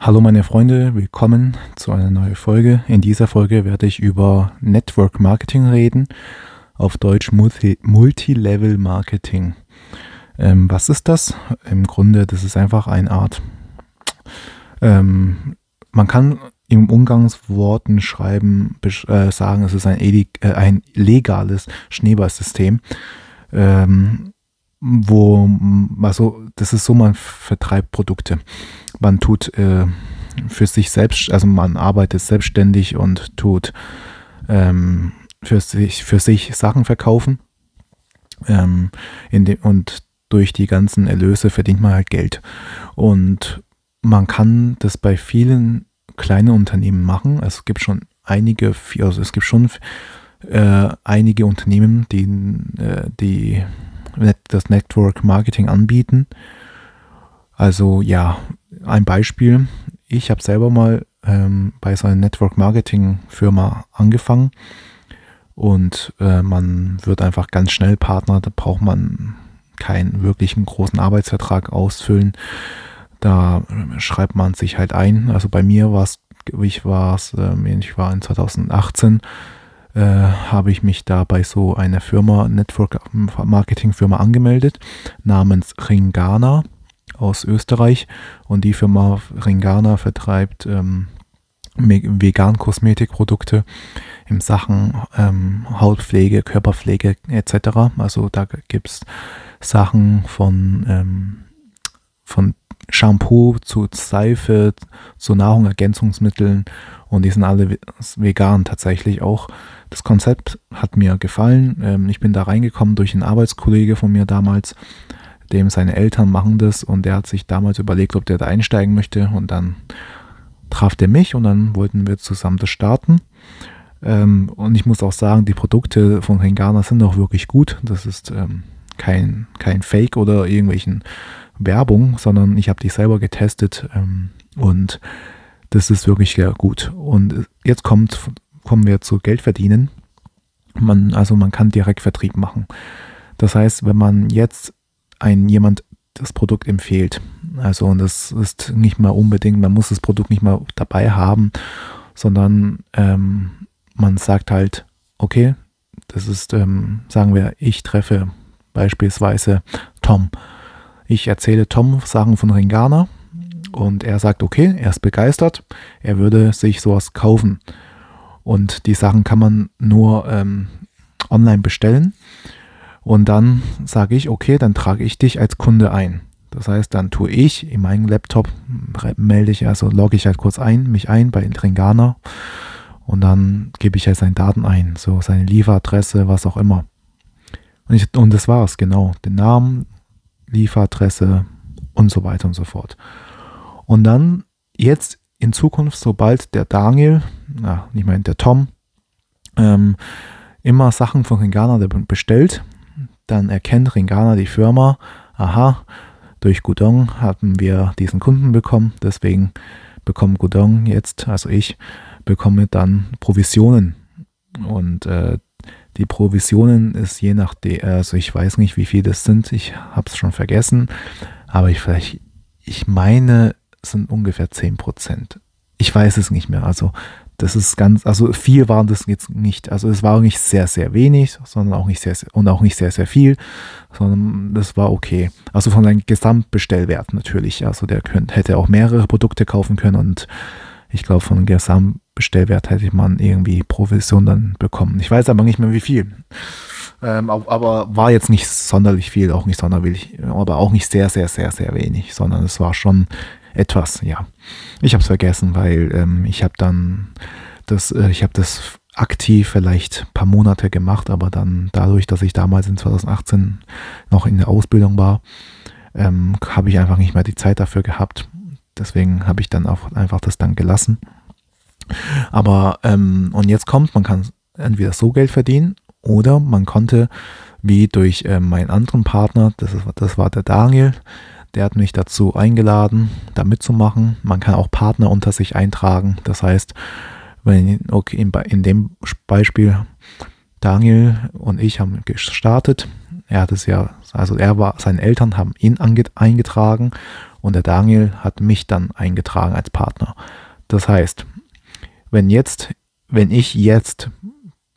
Hallo meine Freunde, willkommen zu einer neuen Folge. In dieser Folge werde ich über Network Marketing reden, auf Deutsch Multi Multilevel Marketing. Ähm, was ist das? Im Grunde, das ist einfach eine Art, ähm, man kann im Umgangsworten schreiben, äh, sagen, es ist ein, äh, ein legales Schneeballsystem. Ähm, wo, also das ist so, man vertreibt Produkte. Man tut äh, für sich selbst, also man arbeitet selbstständig und tut ähm, für, sich, für sich Sachen verkaufen. Ähm, de, und durch die ganzen Erlöse verdient man halt Geld. Und man kann das bei vielen kleinen Unternehmen machen. Es gibt schon einige, also es gibt schon äh, einige Unternehmen, die, äh, die das Network Marketing anbieten. Also ja, ein Beispiel. Ich habe selber mal ähm, bei so einer Network Marketing Firma angefangen und äh, man wird einfach ganz schnell Partner. Da braucht man keinen wirklichen großen Arbeitsvertrag ausfüllen. Da schreibt man sich halt ein. Also bei mir war es, ich war es, äh, ich war in 2018 äh, habe ich mich da bei so einer Firma, Network Marketing Firma angemeldet, namens Ringana aus Österreich. Und die Firma Ringana vertreibt ähm, vegan Kosmetikprodukte in Sachen ähm, Hautpflege, Körperpflege etc. Also da gibt es Sachen von, ähm, von Shampoo zu Seife zu Nahrungsergänzungsmitteln und die sind alle vegan tatsächlich auch. Das Konzept hat mir gefallen. Ähm, ich bin da reingekommen durch einen Arbeitskollege von mir damals, dem seine Eltern machen das und der hat sich damals überlegt, ob der da einsteigen möchte und dann traf der mich und dann wollten wir zusammen das starten. Ähm, und ich muss auch sagen, die Produkte von Hengana sind auch wirklich gut. Das ist ähm, kein, kein Fake oder irgendwelchen Werbung, sondern ich habe die selber getestet und das ist wirklich sehr gut. Und jetzt kommt kommen wir zu Geld verdienen. Man, also man kann direkt Vertrieb machen. Das heißt, wenn man jetzt ein jemand das Produkt empfiehlt, also und das ist nicht mal unbedingt, man muss das Produkt nicht mal dabei haben, sondern ähm, man sagt halt, okay, das ist, ähm, sagen wir, ich treffe beispielsweise Tom. Ich erzähle Tom Sachen von Ringana und er sagt, okay, er ist begeistert, er würde sich sowas kaufen. Und die Sachen kann man nur ähm, online bestellen. Und dann sage ich, okay, dann trage ich dich als Kunde ein. Das heißt, dann tue ich in meinem Laptop, melde ich, also logge ich halt kurz ein, mich ein bei Ringana und dann gebe ich halt seine Daten ein, so seine Lieferadresse, was auch immer. Und, ich, und das war's, genau. Den Namen, Lieferadresse und so weiter und so fort. Und dann jetzt in Zukunft, sobald der Daniel na, nicht mehr der Tom, ähm, immer Sachen von Ringana bestellt. Dann erkennt Ringana die Firma, aha, durch Gudong haben wir diesen Kunden bekommen, deswegen bekommt Gudong jetzt, also ich, bekomme dann Provisionen. Und äh, die Provisionen ist je nachdem, also ich weiß nicht, wie viel das sind, ich habe es schon vergessen, aber ich vielleicht, ich meine, sind ungefähr 10%. Ich weiß es nicht mehr. Also das ist ganz, also viel waren das jetzt nicht. Also es war nicht sehr, sehr wenig, sondern auch nicht sehr, sehr und auch nicht sehr, sehr viel, sondern das war okay. Also von seinem Gesamtbestellwert natürlich. Also der könnte, hätte auch mehrere Produkte kaufen können und ich glaube, von Gesamtbestellwert hätte man irgendwie Provision dann bekommen. Ich weiß aber nicht mehr wie viel. Ähm, aber war jetzt nicht sonderlich viel, auch nicht sonderlich, aber auch nicht sehr, sehr, sehr, sehr wenig, sondern es war schon etwas, ja. Ich habe es vergessen, weil ähm, ich habe dann das, äh, ich habe das aktiv vielleicht ein paar Monate gemacht, aber dann dadurch, dass ich damals in 2018 noch in der Ausbildung war, ähm, habe ich einfach nicht mehr die Zeit dafür gehabt. Deswegen habe ich dann auch einfach das dann gelassen. Aber ähm, und jetzt kommt, man kann entweder so Geld verdienen oder man konnte, wie durch äh, meinen anderen Partner, das, ist, das war der Daniel, der hat mich dazu eingeladen, da mitzumachen. Man kann auch Partner unter sich eintragen. Das heißt, wenn, okay, in, dem Beispiel, Daniel und ich haben gestartet. Er hat es ja, also er war, seine Eltern haben ihn eingetragen und der Daniel hat mich dann eingetragen als Partner. Das heißt, wenn jetzt, wenn ich jetzt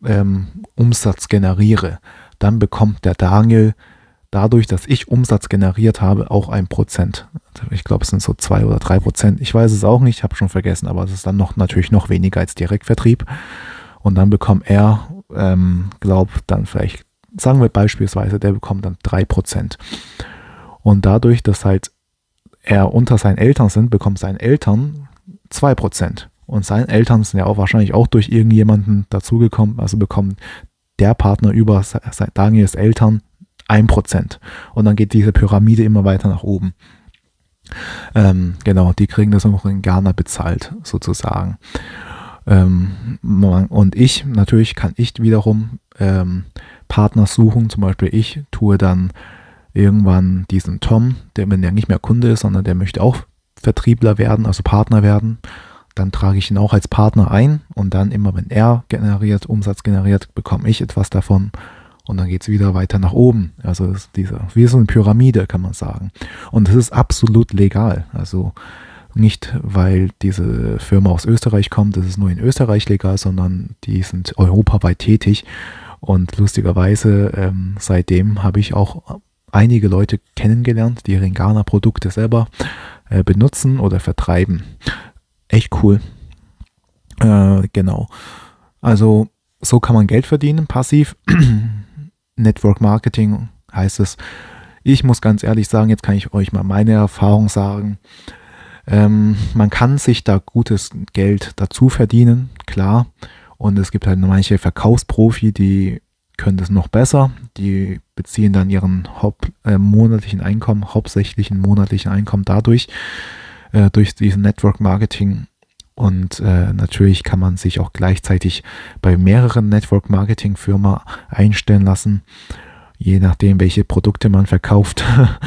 ähm, Umsatz generiere, dann bekommt der Daniel dadurch, dass ich Umsatz generiert habe, auch ein Prozent. Ich glaube, es sind so zwei oder drei Prozent. Ich weiß es auch nicht, habe schon vergessen, aber es ist dann noch natürlich noch weniger als Direktvertrieb. Und dann bekommt er, ähm, glaube dann vielleicht, sagen wir beispielsweise, der bekommt dann drei Prozent. Und dadurch, dass halt er unter seinen Eltern sind, bekommt seine Eltern zwei Prozent. Und seine Eltern sind ja auch wahrscheinlich auch durch irgendjemanden dazugekommen, also bekommt der Partner über Daniels Eltern 1%. Und dann geht diese Pyramide immer weiter nach oben. Ähm, genau, die kriegen das auch in Ghana bezahlt, sozusagen. Ähm, und ich, natürlich kann ich wiederum ähm, Partner suchen. Zum Beispiel ich tue dann irgendwann diesen Tom, der wenn der nicht mehr Kunde ist, sondern der möchte auch Vertriebler werden, also Partner werden. Dann trage ich ihn auch als Partner ein und dann immer, wenn er generiert, Umsatz generiert, bekomme ich etwas davon und dann geht es wieder weiter nach oben. Also diese, wie so eine Pyramide, kann man sagen. Und es ist absolut legal. Also nicht, weil diese Firma aus Österreich kommt, das ist nur in Österreich legal, sondern die sind europaweit tätig. Und lustigerweise, ähm, seitdem habe ich auch einige Leute kennengelernt, die Ringana-Produkte selber äh, benutzen oder vertreiben. Echt cool. Äh, genau. Also so kann man Geld verdienen, passiv. Network Marketing heißt es. Ich muss ganz ehrlich sagen, jetzt kann ich euch mal meine Erfahrung sagen. Ähm, man kann sich da gutes Geld dazu verdienen, klar. Und es gibt halt manche Verkaufsprofi, die können das noch besser. Die beziehen dann ihren Haupt, äh, monatlichen Einkommen, hauptsächlichen monatlichen Einkommen dadurch, äh, durch diesen Network Marketing. Und äh, natürlich kann man sich auch gleichzeitig bei mehreren Network Marketing Firmen einstellen lassen, je nachdem, welche Produkte man verkauft.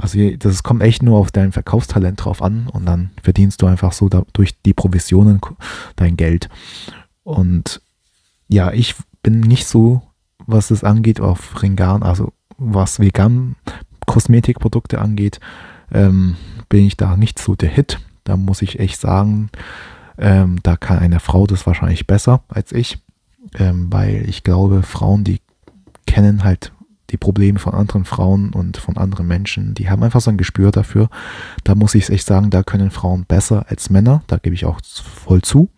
Also das kommt echt nur auf dein Verkaufstalent drauf an und dann verdienst du einfach so da, durch die Provisionen dein Geld. Und ja, ich bin nicht so, was es angeht, auf Ringan, also was vegan Kosmetikprodukte angeht, ähm, bin ich da nicht so der Hit. Da muss ich echt sagen, ähm, da kann eine Frau das wahrscheinlich besser als ich, ähm, weil ich glaube, Frauen, die kennen halt die Probleme von anderen Frauen und von anderen Menschen, die haben einfach so ein Gespür dafür. Da muss ich echt sagen, da können Frauen besser als Männer, da gebe ich auch voll zu.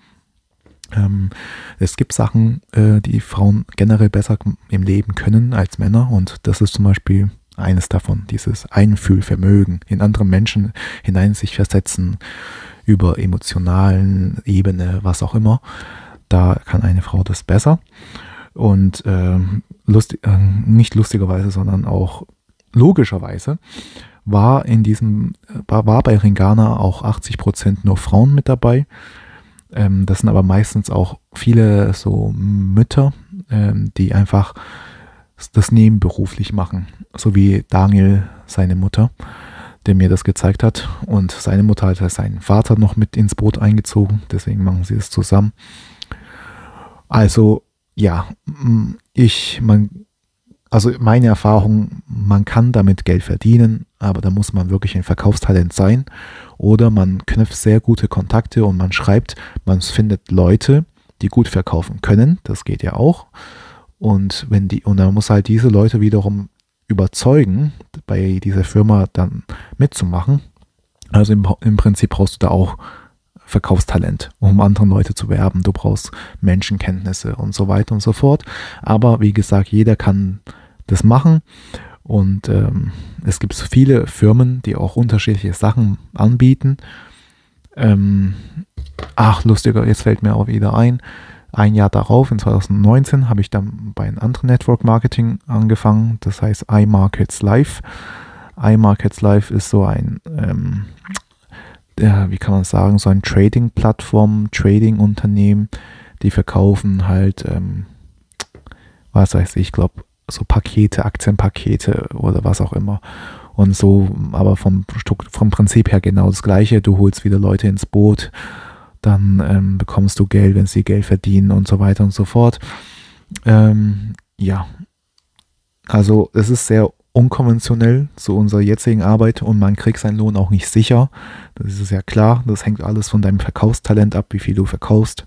Ähm, es gibt Sachen, äh, die Frauen generell besser im Leben können als Männer und das ist zum Beispiel eines davon, dieses Einfühlvermögen, in andere Menschen hinein sich versetzen, über emotionalen Ebene, was auch immer. Da kann eine Frau das besser. Und äh, lustig, äh, nicht lustigerweise, sondern auch logischerweise war in diesem, war, war bei Ringana auch 80% nur Frauen mit dabei. Ähm, das sind aber meistens auch viele so Mütter, ähm, die einfach das nebenberuflich machen, so wie Daniel, seine Mutter, der mir das gezeigt hat. Und seine Mutter hat seinen Vater noch mit ins Boot eingezogen, deswegen machen sie es zusammen. Also ja, ich, man, also meine Erfahrung, man kann damit Geld verdienen, aber da muss man wirklich ein Verkaufstalent sein. Oder man knüpft sehr gute Kontakte und man schreibt, man findet Leute, die gut verkaufen können. Das geht ja auch. Und wenn die, und dann muss halt diese Leute wiederum überzeugen, bei dieser Firma dann mitzumachen. Also im, im Prinzip brauchst du da auch Verkaufstalent, um andere Leute zu werben. Du brauchst Menschenkenntnisse und so weiter und so fort. Aber wie gesagt, jeder kann das machen. Und ähm, es gibt viele Firmen, die auch unterschiedliche Sachen anbieten. Ähm, ach, lustiger, jetzt fällt mir auch wieder ein. Ein Jahr darauf, in 2019, habe ich dann bei einem anderen Network Marketing angefangen, das heißt iMarkets Live. iMarkets Live ist so ein, ähm, ja, wie kann man sagen, so ein Trading-Plattform, Trading-Unternehmen, die verkaufen halt, ähm, was weiß ich, ich glaube, so Pakete, Aktienpakete oder was auch immer. Und so, aber vom, vom Prinzip her genau das Gleiche. Du holst wieder Leute ins Boot dann ähm, bekommst du Geld, wenn sie Geld verdienen und so weiter und so fort. Ähm, ja, also es ist sehr unkonventionell zu unserer jetzigen Arbeit und man kriegt seinen Lohn auch nicht sicher. Das ist ja klar. Das hängt alles von deinem Verkaufstalent ab, wie viel du verkaufst.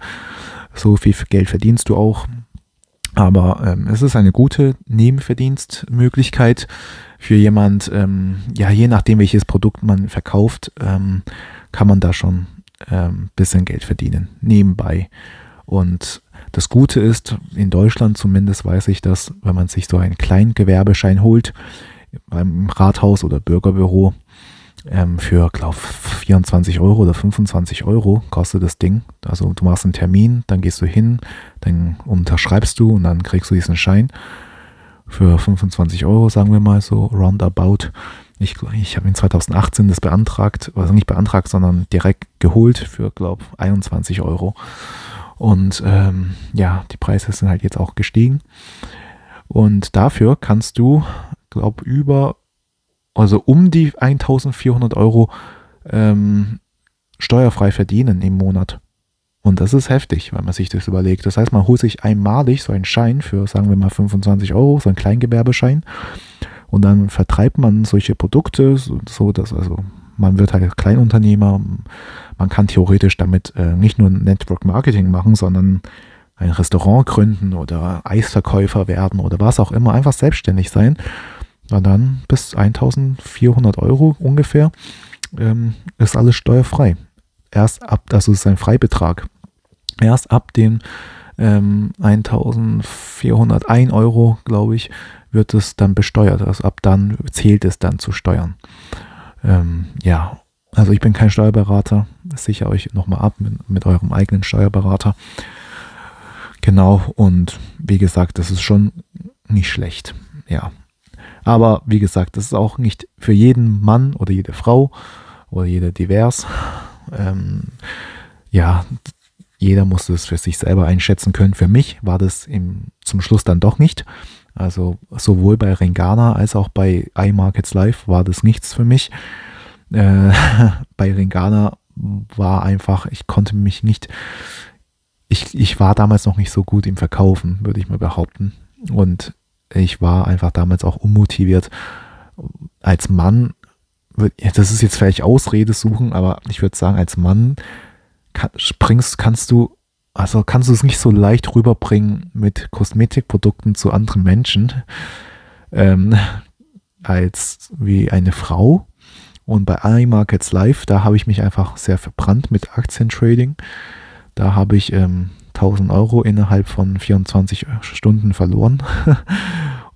So viel Geld verdienst du auch. Aber ähm, es ist eine gute Nebenverdienstmöglichkeit für jemand, ähm, ja, je nachdem, welches Produkt man verkauft, ähm, kann man da schon ähm, bisschen Geld verdienen, nebenbei. Und das Gute ist, in Deutschland zumindest weiß ich dass wenn man sich so einen kleinen Gewerbeschein holt, beim Rathaus oder Bürgerbüro, ähm, für, glaube 24 Euro oder 25 Euro kostet das Ding. Also du machst einen Termin, dann gehst du hin, dann unterschreibst du und dann kriegst du diesen Schein für 25 Euro, sagen wir mal so, roundabout. Ich, ich habe in 2018 das beantragt, also nicht beantragt, sondern direkt geholt für, glaube 21 Euro. Und ähm, ja, die Preise sind halt jetzt auch gestiegen. Und dafür kannst du, glaube über, also um die 1400 Euro ähm, steuerfrei verdienen im Monat. Und das ist heftig, wenn man sich das überlegt. Das heißt, man holt sich einmalig so einen Schein für, sagen wir mal, 25 Euro, so einen Kleingewerbeschein. Und dann vertreibt man solche Produkte, so, dass also man wird halt Kleinunternehmer. Man kann theoretisch damit äh, nicht nur Network Marketing machen, sondern ein Restaurant gründen oder Eisverkäufer werden oder was auch immer. Einfach selbstständig sein. Und dann bis 1400 Euro ungefähr ähm, ist alles steuerfrei. Erst ab, also ist ein Freibetrag. Erst ab den ähm, 1401 Euro, glaube ich, wird es dann besteuert. Also ab dann zählt es dann zu Steuern. Ähm, ja, also ich bin kein Steuerberater. Sicher euch nochmal ab mit, mit eurem eigenen Steuerberater. Genau, und wie gesagt, das ist schon nicht schlecht. Ja. Aber wie gesagt, das ist auch nicht für jeden Mann oder jede Frau oder jeder divers. Ähm, ja, jeder muss es für sich selber einschätzen können. Für mich war das im, zum Schluss dann doch nicht. Also sowohl bei Ringana als auch bei iMarkets Live war das nichts für mich. Äh, bei Ringana war einfach, ich konnte mich nicht, ich, ich war damals noch nicht so gut im Verkaufen, würde ich mal behaupten. Und ich war einfach damals auch unmotiviert. Als Mann, das ist jetzt vielleicht Ausrede suchen, aber ich würde sagen, als Mann kann, springst, kannst du also kannst du es nicht so leicht rüberbringen mit Kosmetikprodukten zu anderen Menschen ähm, als wie eine Frau. Und bei iMarkets Live, da habe ich mich einfach sehr verbrannt mit Aktientrading. Da habe ich ähm, 1000 Euro innerhalb von 24 Stunden verloren.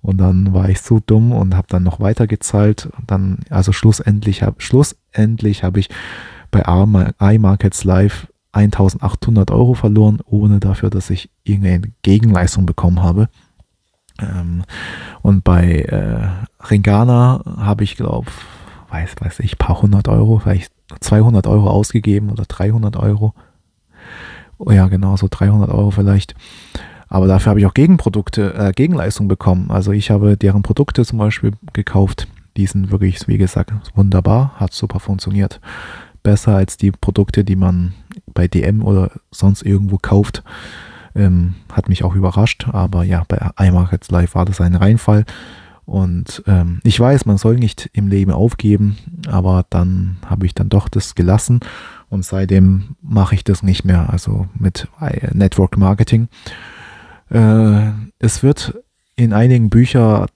und dann war ich so dumm und habe dann noch weiter gezahlt. Dann, also schlussendlich habe schlussendlich hab ich bei iMarkets Live 1800 Euro verloren, ohne dafür, dass ich irgendeine Gegenleistung bekommen habe. Ähm, und bei äh, Ringana habe ich, glaube weiß, weiß ich, paar hundert Euro, vielleicht 200 Euro ausgegeben oder 300 Euro. Oh ja, genau, so 300 Euro vielleicht. Aber dafür habe ich auch Gegenprodukte, äh, Gegenleistung bekommen. Also ich habe deren Produkte zum Beispiel gekauft. Die sind wirklich, wie gesagt, wunderbar, hat super funktioniert. Besser als die Produkte, die man bei DM oder sonst irgendwo kauft. Ähm, hat mich auch überrascht, aber ja, bei iMarkets Live war das ein Reinfall. Und ähm, ich weiß, man soll nicht im Leben aufgeben, aber dann habe ich dann doch das gelassen und seitdem mache ich das nicht mehr, also mit äh, Network Marketing. Äh, es wird in einigen Büchern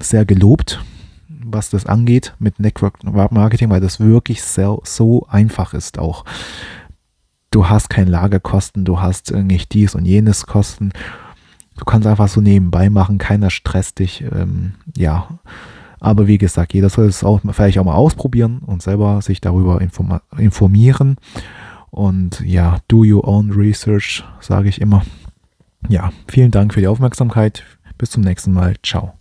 sehr gelobt, was das angeht mit Network Marketing, weil das wirklich sehr, so einfach ist auch du hast keine Lagerkosten, du hast nicht dies und jenes Kosten. Du kannst einfach so nebenbei machen, keiner stresst dich. Ähm, ja, aber wie gesagt, jeder soll es auch vielleicht auch mal ausprobieren und selber sich darüber informieren. Und ja, do your own research, sage ich immer. Ja, vielen Dank für die Aufmerksamkeit. Bis zum nächsten Mal. Ciao.